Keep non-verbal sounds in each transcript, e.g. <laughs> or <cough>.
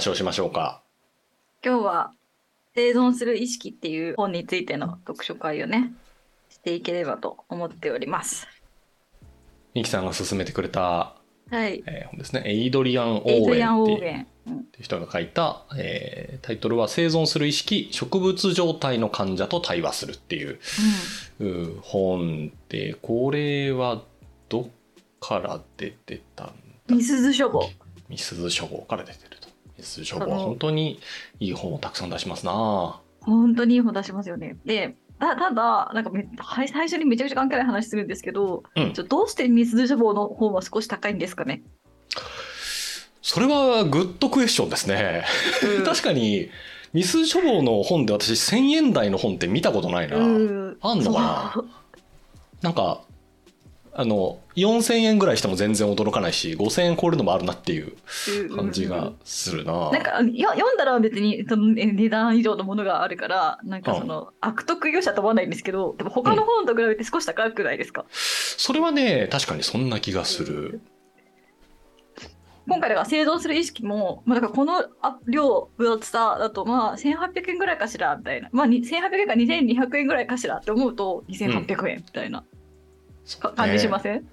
話をしましょうか。今日は生存する意識っていう本についての読書会をねしていければと思っております。ミキさんが勧めてくれた、はい。えー本ですね。エイドリアン・オーウェンっていう人が書いた、えータイトルは「生存する意識植物状態の患者と対話する」っていうう本でこれはどっから出てたんだ？うん。みすず書房。みすず書房から出てると。みすず書あの房は本当にいい本をたくさん出しますな本当にいい本出しますよね。で、たただ、なんかめはい最初にめちゃくちゃ関係ない話するんですけど、うんちょどうしてみすず書房の本は少し高いんですかね？それはグッドクエスチョンですね。<laughs> 確かに、みすず書房の本で私1000円台の本って見たことないな。うんあんのかな？なんか、あの、4000円ぐらいしても全然驚かないし、5000円超えるのもあるなっていう感じがするな。なんかよ読んだら別にそのえ値段以上のものがあるからなんかその悪徳業者と思わないんですけどでも他の本と比べて少し高くないですか、それはね、確かにそんな気がする。今回だから生存する意識も、まあ、だからこのあ量分厚さだとまあ1800円ぐらいかしらみたいな。まあに1800円か2200円ぐらいかしらって思うと2800円みたいな。か感じしません、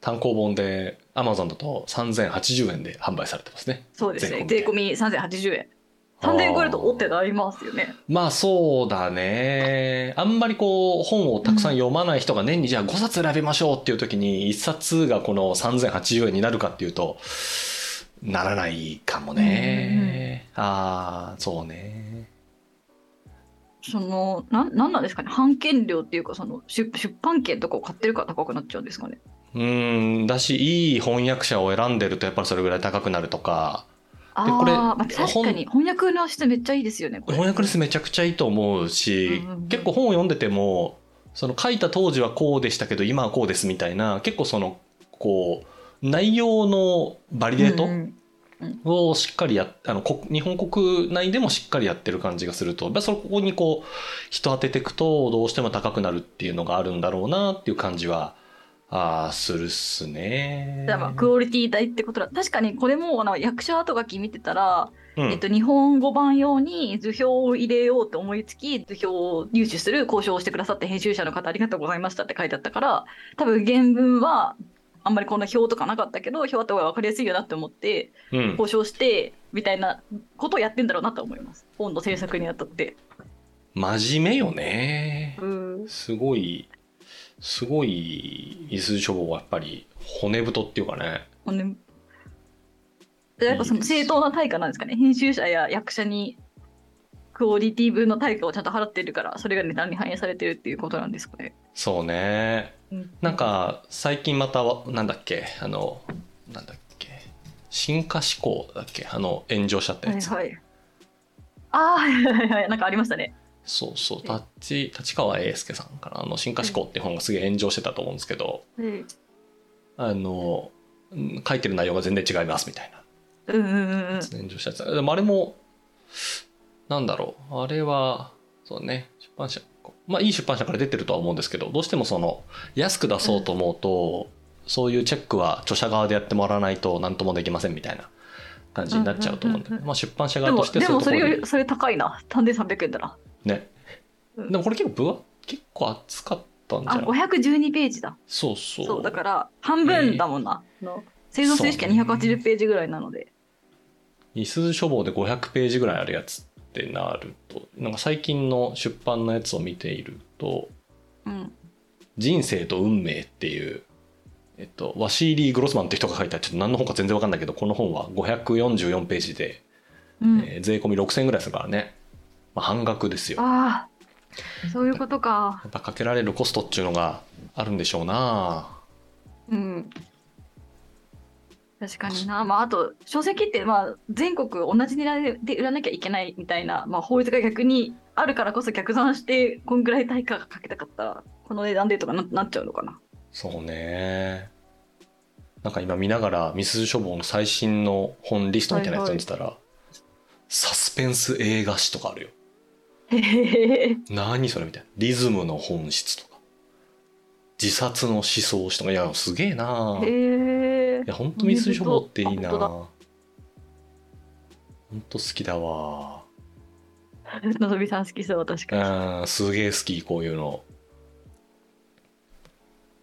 単行本で Amazon だと3080円で販売されてますね。そうですね税込み3080円3000円超えるとおってなりますよねまあそうだね。あんまりこう本をたくさん読まない人が年にじゃあ5冊選びましょうっていう時に1冊がこの3080円になるかっていうと、ならないかもね。ああ、そうね。そのなんなんなんですかね？版権料っていうかその出出版権とかを買ってるから高くなっちゃうんですかね？うーん、だし、いい翻訳者を選んでるとやっぱりそれぐらい高くなるとか、ああこれまあ、確かに翻訳の質めっちゃいいですよね翻訳率めちゃくちゃいいと思うし、うんうんうん。結構本を読んでても、その書いた当時はこうでしたけど今はこうですみたいな、結構その、こう、内容のバリデート、うんうんをしっかりやあのこ日本国内でもしっかりやってる感じがすると。そこにこう人当てていくとどうしても高くなるっていうのがあるんだろうなっていう感じはあーするっすね。じゃあまあクオリティ大ってことだ。確かにこれもあの役者後書き見てたら、うん。えっと、日本語版用に図表を入れようと思いつき図表を入手する交渉をしてくださって編集者の方ありがとうございましたって書いてあったから多分原文はあんまりこんな表とかなかったけど表あった方が分かりやすいよなって思ってうん。交渉してみたいなことをやってんだろうなと思います。本の制作にあたって。真面目よね。うん。すごいすごい伊豆書房はやっぱり骨太っていうかね。ほんででやっぱその正当な対価なんですかね。編集者や役者にクオリティ分の対価をちゃんと払ってるからそれが値段に反映されてるっていうことなんですかね。そうねなんか最近またなんだっけあのなんだっけ進化思考だっけあの炎上しちゃったやつ、はいはい。ああはいはいはいなんかありましたね。そうそう。立立川英介さんかな。あの進化思考って本がすげえ炎上してたと思うんですけど。うん。あのうん書いてる内容が全然違いますみたいな。うんうんうん。炎上したやつ。でもあれもなんだろう。あれはそうね。出版社まあいい出版社から出てるとは思うんですけどどうしてもその安く出そうと思うと、そういうチェックは著者側でやってもらわないと何ともできませんみたいな感じになっちゃうと思うんで、うんうんうんうん。まあ、出版社で側としてもでもそういうところにそれよりそれ高いな。3300円だな。ね。うんでもこれ結構分厚結構厚かったんじゃあない512ページだ。そうそう。そうだから半分だもんな。の製造数式は280ページぐらいなので。いすゞ書房で500ページぐらいあるやつってなるとなんか最近の出版のやつを見ているとうん。「人生と運命」っていう、えっと、ワシーリー・グロスマンって人が書いたちょっと何の本か全然わかんないけどこの本は544ページで、うん、えー税込み6000円ぐらいするからね、まあ、半額ですよやああそういうことか。っぱかけられるコストっていうのがあるんでしょうなうん。確かにな、まあ、あと書籍ってまあ全国同じ値段で売らなきゃいけないみたいな、まあ、法律が逆にあるからこそ逆算してこんぐらい対価がかけたかったらこの値段でとかななっちゃうのかな。そうね。なんか今見ながらみすゞ書房の最新の本リストみたいなやつ読んでたら、サスペンス映画史とかあるよ。何それみたいな。リズムの本質とか。自殺の思想史とか。いやすげえな。へえいや本当みすゞ書房っていいな。あ本ほんと好きだわ。のぞみさん好きそう確かに。うんすげえ好きこういうの。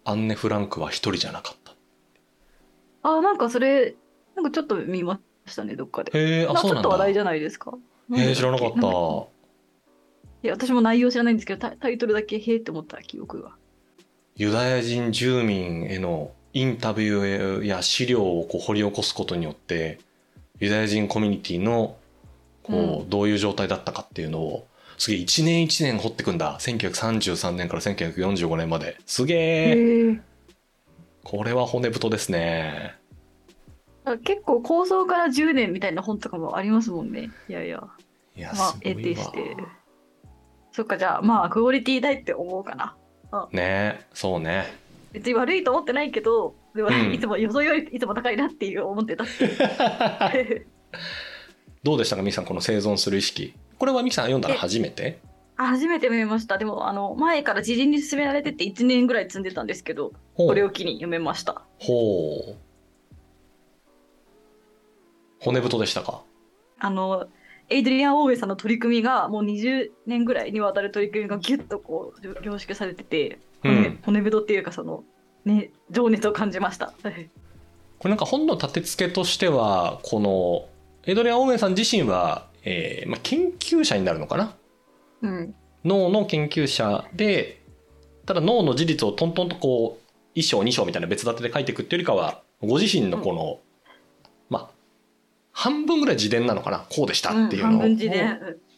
アンネ・フランクは一人じゃなかった。あなんかそれなんかちょっと見ましたねどっかで。へえあなそうなんだ。ちょっと話題じゃないですか。へえ知らなかった。いや私も内容知らないんですけどタタイトルだけへえって思った記憶が。ユダヤ人住民へのインタビューや資料をこう掘り起こすことによってユダヤ人コミュニティのこう、どういう状態だったかっていうのをすげえ一年一年掘ってくんだ。1933年から1945年まで。すげえ。これは骨太ですね。結構構想から10年みたいな本とかもありますもんね。いやいや。いやまあ得てわ。してそっかじゃあまあクオリティ大って思うかな。ねそうね別に悪いと思ってないけどでも、うん。いつも予想よりいつも高いなっていう思ってた。<laughs> どうでしたかミキさんこの生存する意識？これはミキさん読んだら初めて？あ初めて見ました。でもあの前から知人に勧められてて1年ぐらい積んでたんですけどこれを機に読めました。ほう。骨太でしたか？あのエイドリアン・オーウェイさんの取り組みがもう20年ぐらいにわたる取り組みがギュッとこう凝縮されてて骨,、うん。骨太っていうかそのね情熱を感じました。<laughs> これなんか本の立て付けとしてはこのエドリアン・オーウェンさん自身は、えーまあ、研究者になるのかな？うん。脳の研究者でただ脳の事実をトントンとこう1章2章みたいな別立てで書いていくっていうよりかはご自身のこの、まあ半分ぐらい自伝なのかな？こうでしたっていうの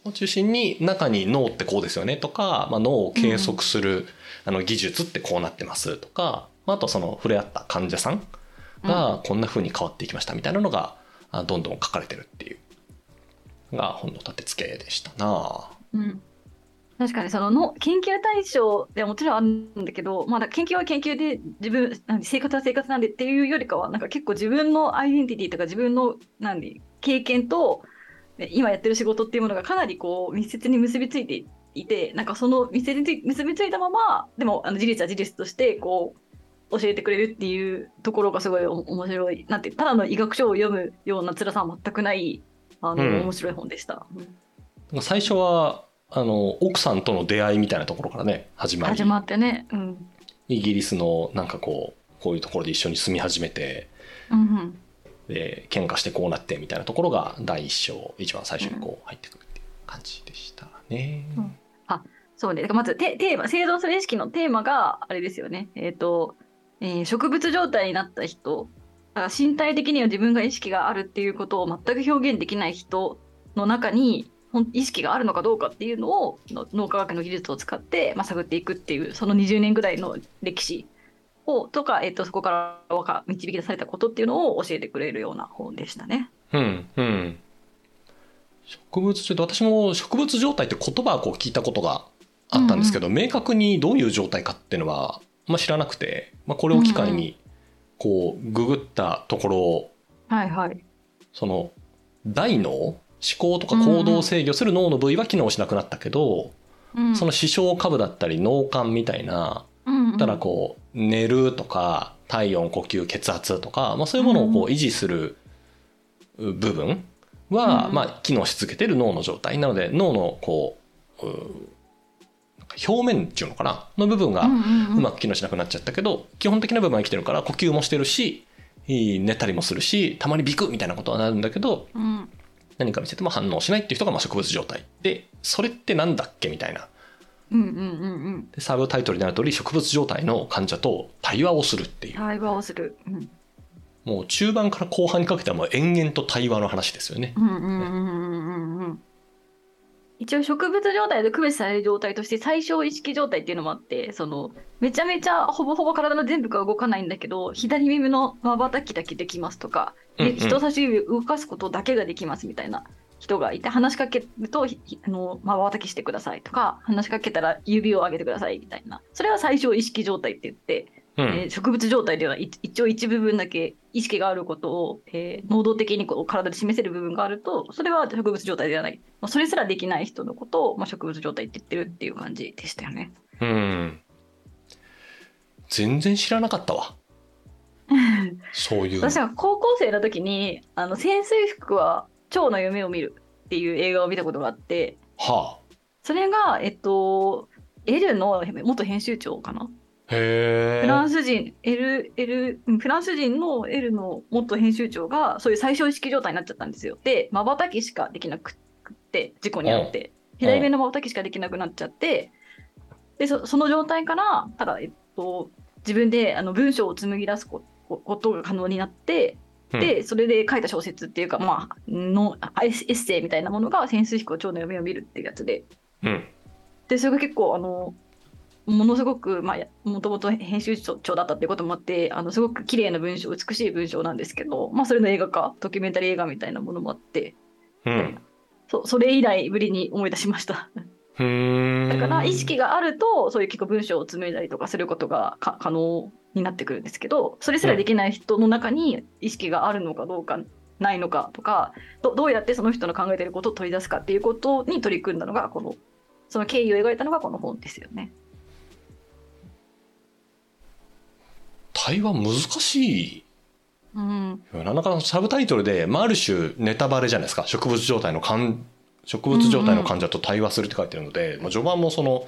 を中心に中に脳ってこうですよねとか、まあ、脳を計測する、あの技術ってこうなってますとかまああとその触れ合った患者さんがこんな風に変わっていきましたみたいなのがあどんどん書かれてるっていうのが本の立て付けでしたな。うん、確かにそのの研究対象ではもちろんあるんだけど、まあ、研究は研究で自分生活は生活なんでっていうよりかはなんか結構自分のアイデンティティとか自分のなんで経験とね今やってる仕事っていうものがかなりこう密接に結びついていてなんかその密接に結びついたままでもあの事実は事実としてこう教えてくれるっていうところがすごいお面白いなんてただの医学書を読むような辛さは全くないあの、うん面白い本でした。うん最初はあの奥さんとの出会いみたいなところからね始まり始まってね。うんイギリスのなんかこうこういうところで一緒に住み始めてうんうんで喧嘩してこうなってみたいなところが第一章一番最初にこう入ってくるっていう感じでしたね。うんあそうね。だからまずテテーマ、生存する意識のテーマがあれですよね。えっ、と、えー植物状態になった人、だから身体的には自分が意識があるっていうことを全く表現できない人の中に、意識があるのかどうかっていうのを脳科学の技術を使って、まあ、探っていくっていうその20年ぐらいの歴史をとか、えっとそこから導き出されたことっていうのを教えてくれるような本でしたね。うんうん。植物状態私も植物状態って言葉をこう聞いたことがあったんですけど、明確にどういう状態かっていうのは、まあ、知らなくて、まあ、これを機会にこうググったところはいはい。その大脳思考とか行動を制御する脳の部位は機能しなくなったけど、うん。その視床下部だったり脳幹みたいなうんうん。だからこう寝るとか体温呼吸血圧とか、まあ、そういうものをこう維持する部分は、うん。まあ、機能し続けてる脳の状態。なので脳のこう表面っていうのかな？の部分がうまく機能しなくなっちゃったけど基本的な部分は生きてるから呼吸もしてるし寝たりもするしたまにビクッみたいなことはなるんだけどうん。何か見せても反応しないっていう人がまあ植物状態。でそれってなんだっけみたいな。うんうんうんうん。でサブタイトルになる通り植物状態の患者と対話をするっていう。対話をする。うんもう中盤から後半にかけてはもう延々と対話の話ですよね。一応植物状態で区別される状態として最小意識状態っていうのもあってそのめちゃめちゃほぼほぼ体の全部が動かないんだけど左耳のまばたきだけできますとか、でうんうん。人差し指を動かすことだけができますみたいな人がいて話しかけるとひあのまばたきしてくださいとか話しかけたら指を上げてくださいみたいな。それは最小意識状態って言ってうん。えー植物状態ではい一応一部分だけ意識があることを、えー能動的にこう体で示せる部分があるとそれは植物状態ではない、まあ、それすらできない人のことを、まあ、植物状態って言ってるっていう感じでしたよね。うん。全然知らなかったわ。<laughs> そういう。の私は高校生の時にあの潜水服は蝶の夢を見るっていう映画を見たことがあって、はそれが、えっと、L の元編集長かな。フランス人、L、L、うんフランス人の L の元編集長が、そういう最小意識状態になっちゃったんですよ。で、瞬きしかできなくって、事故に遭って、左目の瞬きしかできなくなっちゃって、で、そその状態から、ただ、えっと、自分であの文章を紡ぎ出すこことが可能になって、うん。で、それで書いた小説っていうか、まあ、のエッエッセイみたいなものが潜水飛行蝶の夢を見るっていうやつで、うん。でそれが結構あのものすごくまあもともと編集長だったってこともあってあのすごく綺麗な文章美しい文章なんですけど、まあ、それの映画化ドキュメンタリー映画みたいなものもあってうん。そそれ以来ぶりに思い出しました。だから意識があるとそういう結構文章を紡いだりとかすることがか可能になってくるんですけどそれすらできない人の中に意識があるのかどうかないのかとかどどうやってその人の考えてることを取り出すかっていうことに取り組んだのがこのその経緯を描いたのがこの本ですよね。対話難しい。うんなかなかサブタイトルで、まあ、ある種ネタバレじゃないですか。植物状態の患植物状態の患者と対話するって書いてるので、まあ、序盤もその、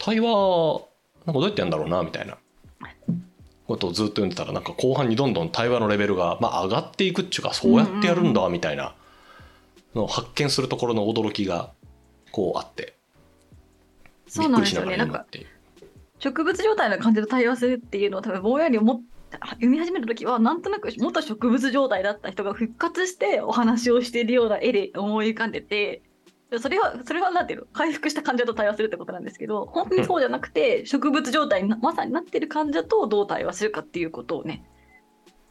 対話、なんかどうやってやるんだろうな、みたいなことをずっと読んでたら、なんか後半にどんどん対話のレベルが、まあ、上がっていくっていうか、そうやってやるんだ、みたいなのを発見するところの驚きが、こうあって。びっくりしながら読むっていう。植物状態の感じと対話するっていうのを多分ぼんやり思っ読み始めた時はなんとなく元植物状態だった人が復活してお話をしているような絵で思い浮かんでてそれはそれはなんていうの回復した患者と対話するってことなんですけど本当にそうじゃなくて植物状態になまさになってる患者とどう対話するかっていうことをね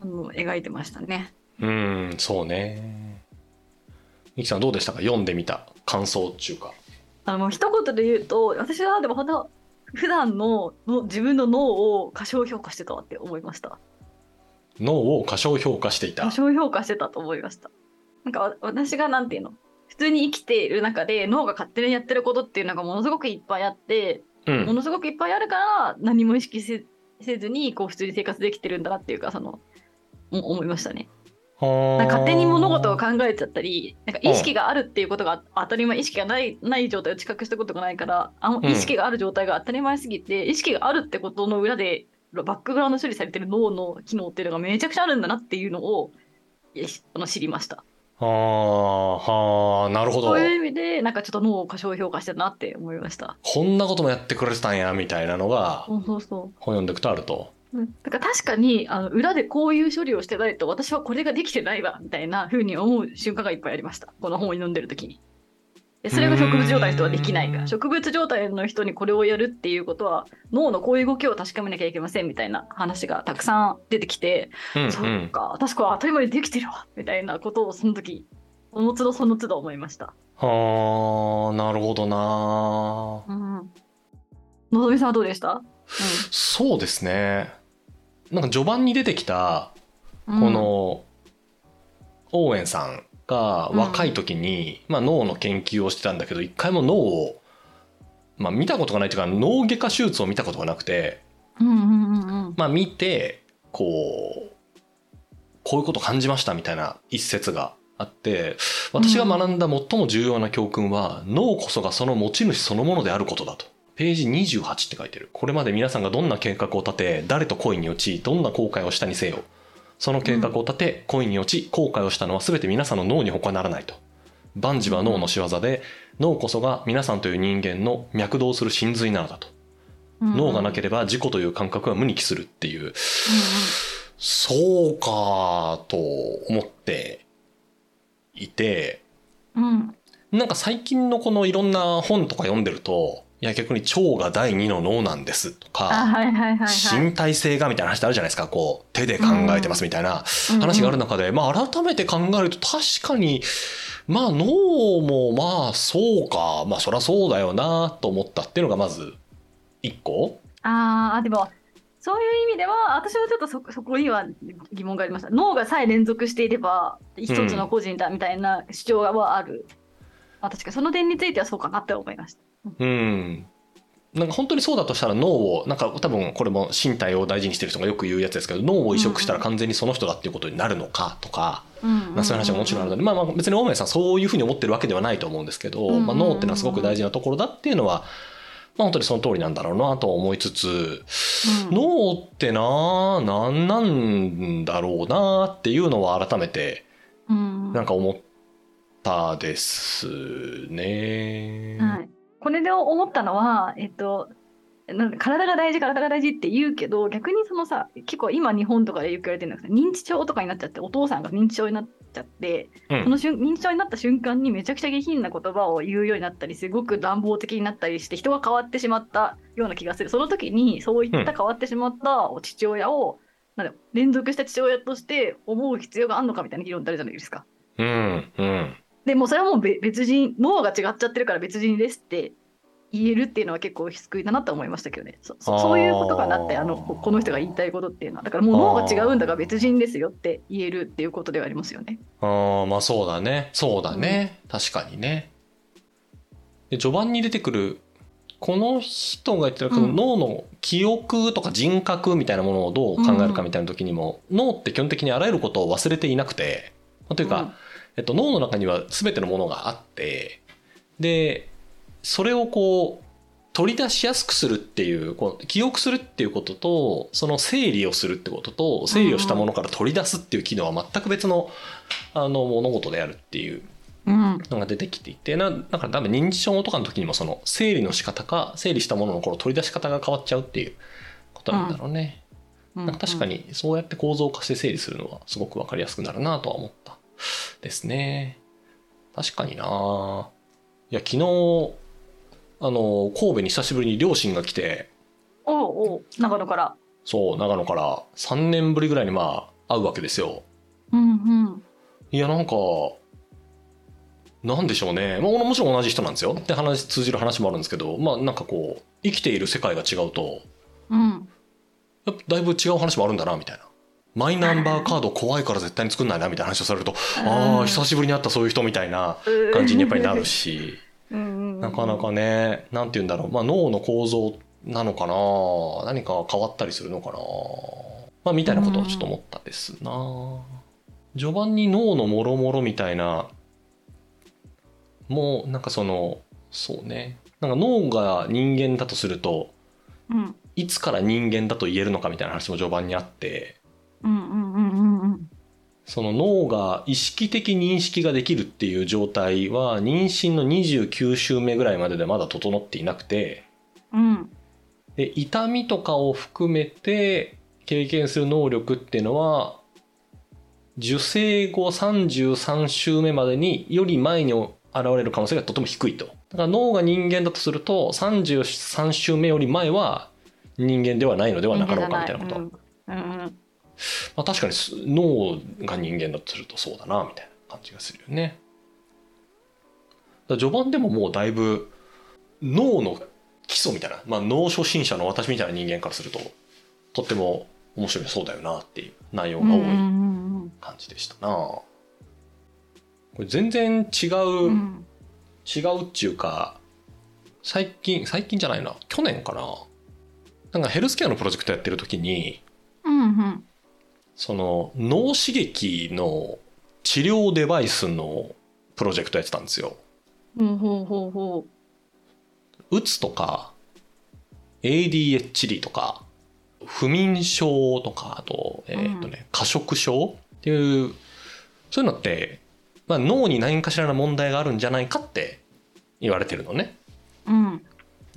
あの描いてましたね。うん、そうね。ミキさんどうでしたか？読んでみた感想っていうか。あの一言で言うと私はでも本当普段のの自分の脳を過小評価してたわって思いました。脳を過小評価していた過。小評価してたと思いました。なんかわ私がなんていうの？普通に生きている中で脳が勝手にやってることっていうのがものすごくいっぱいあって、うん。ものすごくいっぱいあるから何も意識せせずにこう普通に生活できてるんだなっていうかそのお思いましたね。なんか勝手に物事を考えちゃったりなんか意識があるっていうことが当たり前意識がないない状態を知覚したことがないからあのうん意識がある状態が当たり前すぎて、意識があるってことの裏でバックグラウンド処理されてる脳の機能っていうのがめちゃくちゃあるんだなっていうのをあの知りました。ああ、はあ、なるほどそう。いう意味でなんかちょっと脳を過小評価してたなって思いました。こんなこともやってくれてたんや、みたいなのが、本読んでいくとあると。う。うんだから確かにあの裏でこういう処理をしてないと私はこれができてないわみたいな風に思う瞬間がいっぱいありました。この本を読んでる時に。でそれが植物状態の人はできないか植物状態の人にこれをやるっていうことは脳のこういう動きを確かめなきゃいけませんみたいな話がたくさん出てきて、うん、うん。か私これ当たり前にできてるわみたいなことをその時その都度その都度思いました。はあ、なるほどな。うん。のぞみさんはどうでした、そうですね。なんか序盤に出てきた、うん、この、オーエンさんが若い時に、まあ脳の研究をしてたんだけど、一回も脳を、まあ見たことがないというか、脳外科手術を見たことがなくて、まあ見て、こう、こういうこと感じましたみたいな一節があって、私が学んだ最も重要な教訓は、脳こそがその持ち主そのものであることだと。ページ28って書いてる。これまで皆さんがどんな計画を立て、誰と恋に落ち、どんな後悔をしたにせよ。その計画を立て、恋に落ち、後悔をしたのは全て皆さんの脳に他ならないと。万事は脳の仕業で、脳こそが皆さんという人間の脈動する真髄なのだと。脳がなけれれば自己という感覚は無に帰するっていう、そうかと思っていて、ば、うんなんか最近のこのいろんな本とか読んでると、いや逆に腸が第二の脳なんですとあか、身体性がみたいな話ってあるじゃないですか、こう手で考えてますみたいな話がある中で、まあ改めて考えると確かに、まあ脳もまあそうか、まあそりゃそうだよなと思ったっていうのがまず一個。あーあでもそういう意味では私はちょっとそそこには疑問がありました。脳がさえ連続していれば一つの個人だみたいな主張はある、まあ、確かにその点についてはそうかなって思いましたうん。なんか本当にそうだとしたら脳を、なんか多分これも身体を大事にしてる人がよく言うやつですけど、脳を移植したら完全にその人だっていうことになるのかとか、まあそういう話はもちろん。あるので、まあまあ別に大前さん。そういうふうに思ってるわけではないと思うん。ですけど、まあ脳ってのはすごく大事なところだっていうのは、まあ本当にその通りなん。だろうなと思いつつ、脳ってな何なん。だろうなっていうのは改めて、なん。か思ったですね。はいこれで思ったのは、えっと、なん体が大事体が大事って言うけど逆にそのさ結構今日本とかでよく言われてるんだけど認知症とかになっちゃってお父さんが認知症になっちゃって、うんその瞬認知症になった瞬間にめちゃくちゃ下品な言葉を言うようになったりすごく乱暴的になったりして人が変わってしまったような気がするその時にそういった変わってしまった父親を、なんだろう連続した父親として思う必要があるのかみたいな議論ってあるじゃないですか。うん、うん。でもうそれはもうべ別人脳が違っちゃってるから別人ですって言えるっていうのは結構救いだなと思いましたけどねそそういうことかなってあのここの人が言いたいことっていうのはだからもう脳が違うんだから別人ですよって言えるっていうことではありますよね。ああ、まあそうだね。そうだね。確かにね。で、序盤に出てくる、この人が言ってる、うん脳の記憶とか人格みたいなものをどう考えるかみたいな時にも、脳って基本的にあらゆることを忘れていなくて、まあというか、えっと、脳の中には全てのものがあって、で、それをこう、取り出しやすくするっていう、こう記憶するっていうことと、その整理をするってことと、整理をしたものから取り出すっていう機能は全く別の、あの、物事であるっていううんのが出てきていて、な、だから多分認知症とかの時にもその、整理の仕方か、整理したもののこの取り出し方が変わっちゃうっていうことなんだろうね。うんなんか確かにそうやって構造化して整理するのはすごくわかりやすくなるなとは思ったですね。確かにないや、昨日、あの、神戸に久しぶりに両親が来て、おうおう長野から。そう、長野から3年ぶりぐらいにまあ、会うわけですよ。うんうんいや、なんか、なんでしょうね。まあ、もちろん同じ人なんですよ。で、話、通じる話もあるんですけど、まあ、なんかこう、生きている世界が違うと、うんやっぱだいぶ違う話もあるんだな、みたいな。マイナンバーカード怖いから絶対に作んないな、みたいな話をされると、ああ、久しぶりに会ったそういう人みたいな感じにやっぱりなるし、うん。なかなかね、なんて言うんだろう、まあ脳の構造なのかな？何か変わったりするのかな？まあみたいなことをちょっと思ったですな。序盤に脳のもろもろみたいな、もうなんかその、そうね。なんか脳が人間だとすると、うん。いつから人間だと言えるのかみたいな話も序盤にあって、その脳が意識的認識ができるっていう状態は妊娠の29週目ぐらいまででまだ整っていなくて、うん。で痛みとかを含めて経験する能力っていうのは受精後33週目までにより前に現れる可能性がとても低いと。だから脳が人間だとすると33週目より前は人間ではないのではなかろうかみたいなこと、うんうんまあ、確かにす脳が人間だとするとそうだなみたいな感じがするよね。序盤でももうだいぶ脳の基礎みたいな、まあ、脳初心者の私みたいな人間からするととっても面白いそうだよなっていう内容が多い感じでしたな、これ全然違う、うん。うん違うっちゅうか最近最近じゃないな去年かな。なんかヘルスケアのプロジェクトやってる時にうんうんその脳刺激の治療デバイスのプロジェクトやってたんですよ。ほうほうほうほうつとか ADHD とか不眠症とかあと,、えーとね、過食症っていうそういうのって、まあ、脳に何かしらの問題があるんじゃないかって言われてるのね。ううん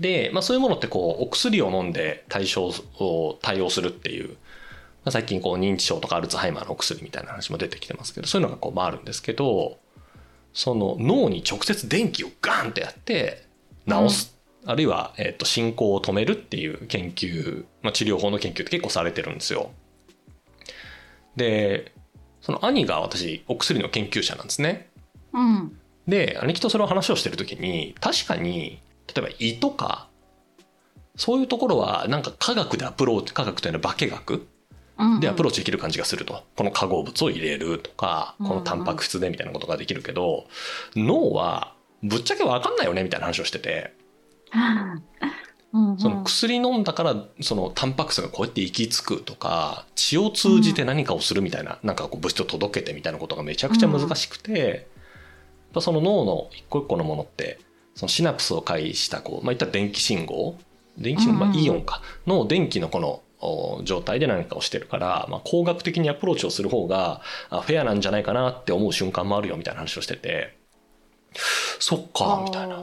で、まあ、そういうものってこうお薬を飲んで対象を対応するっていう、まあ、最近こう認知症とかアルツハイマーのお薬みたいな話も出てきてますけどそういうのがこうまああるんですけどその脳に直接電気をガーンってやって治す、あるいは、えー、と進行を止めるっていう研究、まあ、治療法の研究って結構されてるんですよ。でその兄が私お薬の研究者なんですね。うんで兄貴とそれを話をしてる時に確かに例えば胃とかそういうところはなんか科学でアプローチ科学というのは化学うんでアプローチできる感じがすると、この化合物を入れるとかうんこのタンパク質でみたいなことができるけど、脳はぶっちゃけ分かんないよねみたいな話をしてて。<laughs> その薬飲んだからそのタンパク質がこうやって行き着くとか血を通じて何かをするみたいな、なんかこう物質を届けてみたいなことがめちゃくちゃ難しくて、その脳の一個一個のものってそのシナプスを介したこう、まあ、言ったら電気信号。電気信号、まあ、イオンか。の電気のこのお状態で何かをしてるから、まあ、工学的にアプローチをする方があフェアなんじゃないかなって思う瞬間もあるよみたいな話をしてて。そっかみたいな。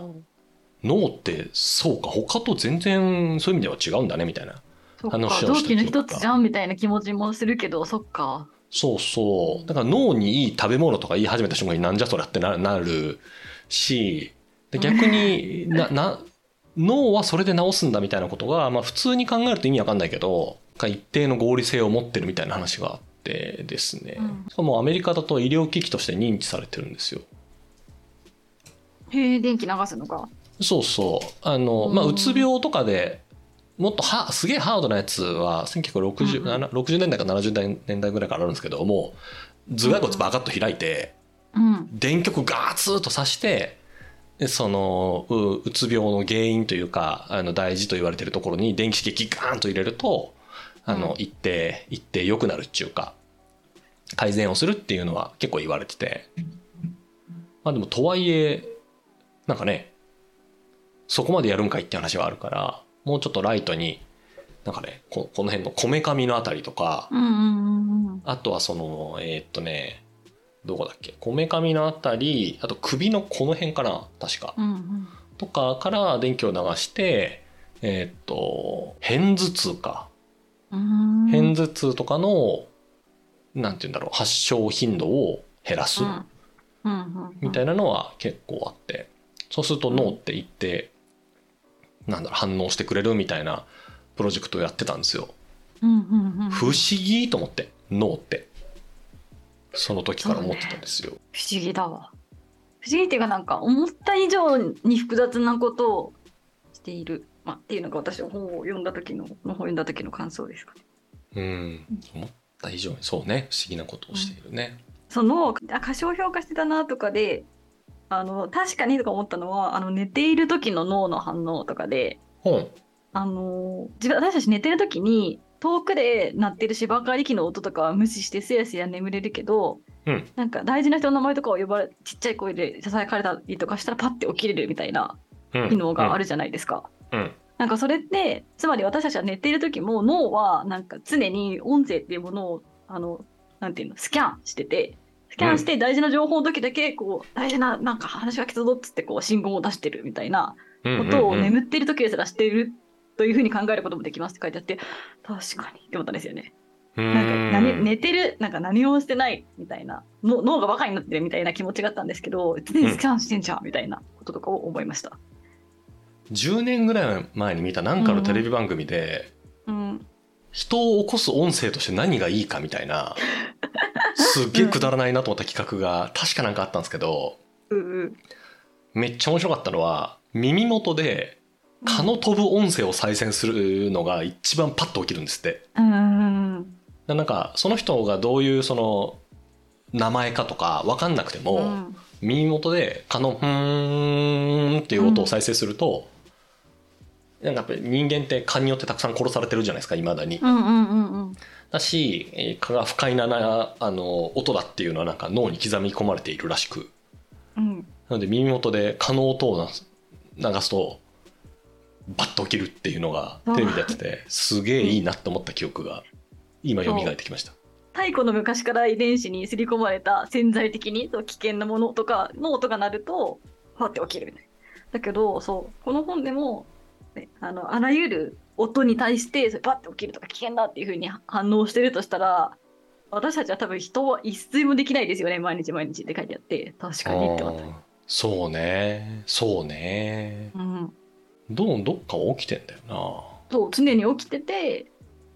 脳ってそうか他と全然そういう意味では違うんだねみたいな。話をした同期の一つじゃんみたいな気持ちもするけどそっか。そうそう。だから脳にいい食べ物とか言い始めた瞬間になんじゃそりゃってななるしで逆に <laughs> なな脳はそれで治すんだみたいなことが、まあ、普通に考えると意味わかんないけど一定の合理性を持ってるみたいな話があってですね、うん。しかもアメリカだと医療機器として認知されてるんですよ。へえ電気流すのかそうそう。あの、うん。まあ、うつ病とかでもっとはすげえハードなやつは1960、うん。うん60年代か70年代ぐらいからあるんですけどもう頭蓋骨バカッと開いて、うん。電極ガーツーと刺してでそのううつ病の原因というかあの大事と言われてるところに電気刺激ガーンと入れるとあの、うん。一定一定良くなるっていうか改善をするっていうのは結構言われてて。まあでもとはいえなんかねそこまでやるんかいって話はあるからもうちょっとライトになんかねここの辺のこめかみのあたりとか、あとはその、えーっとね、どこだっけ、こめかみのあたり、あと首のこの辺かな、確か。うんうんとかから電気を流して、えーっと、片頭痛か。うん片頭痛とかの、なんて言うんだろう、発症頻度を減らすみたいなのは結構あって、そうすると脳って一定、なんだろう、反応してくれるみたいなプロジェクトをやってたんですよ。不思議と思って、脳って。その時から思ってたんですよ。不思議だわ。不思議っていうかなんか思った以上に複雑なことをしている、まあ、っていうのが私は本を読んだ時のこの本を読んだ時の感想ですかね。うん、思った以上に。そうね。不思議なことをしているね。そのあ過小評価してたなとかであの確かにとか思ったのはあの寝ている時の脳の反応とかで本あの自分私たち寝てる時に遠くで鳴ってる芝刈り機の音とかは無視してすやすや眠れるけど、うん。なんか大事な人の名前とかを呼ばれちっちゃい声でささやかれたりとかしたらパッて起きれるみたいな機能があるじゃないですか。うん。なんかそれってつまり私たちは寝ている時も脳はなんか常に音声っていうものをあのなんていうのスキャンしててスキャンして大事な情報の時だけこう大事ななんか話が来たぞっつってこう信号を出してるみたいなことを眠っている時ですらしているというふうに考えることもできますって書いてあって確かにって思ったんですよね。なんか何寝てるなんか何もしてないみたいなの脳がバカになってるみたいな気持ちがあったんですけど常にスキャンしてんじゃんみたいなこととかを思いました。10年ぐらい前に見た何かのテレビ番組で、うん人を起こす音声として何がいいかみたいなすっげえくだらないなと思った企画が確かなんかあったんですけどううめっちゃ面白かったのは耳元で蚊の飛ぶ音声を再生するのが一番パッと起きるんですって。うんうんなんかその人がどういうその名前かとか分かんなくても、うん。耳元で蚊の「ふーん」っていう音を再生すると、なんかやっぱり人間って蚊によってたくさん殺されてるじゃないですかいまだに。うんうんうんうん。だしえー蚊が不快ななあの音だっていうのはなんか脳に刻み込まれているらしく。うん。なので耳元で蚊の音をな流すとバッと起きるっていうのがテレビでやっててすげえいいなって思った記憶が今蘇ってきました。太古の昔から遺伝子に刷り込まれた潜在的に危険なものとかの音が鳴るとファって起きるみたいな。だけどそうこの本でも、ね、あのあらゆる音に対してそれパッて起きるとか危険だっていうふうに反応してるとしたら私たちは多分人は一睡もできないですよね毎日毎日って書いてあって確かにって思った。そうねそうねうん、どうどっか起きてんだよそう常に起きてて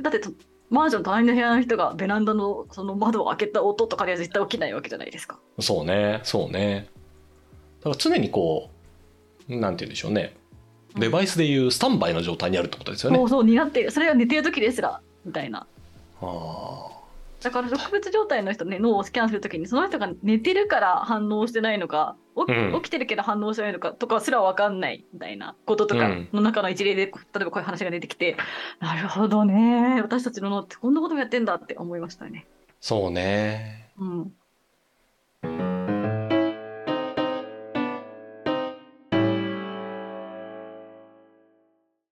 だってとマンションの隣の部屋の人がベランダのその窓を開けた音とかでは絶対起きないわけじゃないですか。なそうねそうね。だから常にこうなんて言うんでしょうね。デバイスでいうスタンバイの状態にあるってことですよね。そうそうになってる。それが寝てる時ですらみたいな。あーだから植物状態の人ね脳をスキャンするときにその人が寝てるから反応してないのか起きてるけど反応してないのかとかすら分かんないみたいなこととかうんの中の一例で例えばこういう話が出てきて、なるほどね私たちの脳ってこんなこともやってんだって思いましたね。そうね。うん、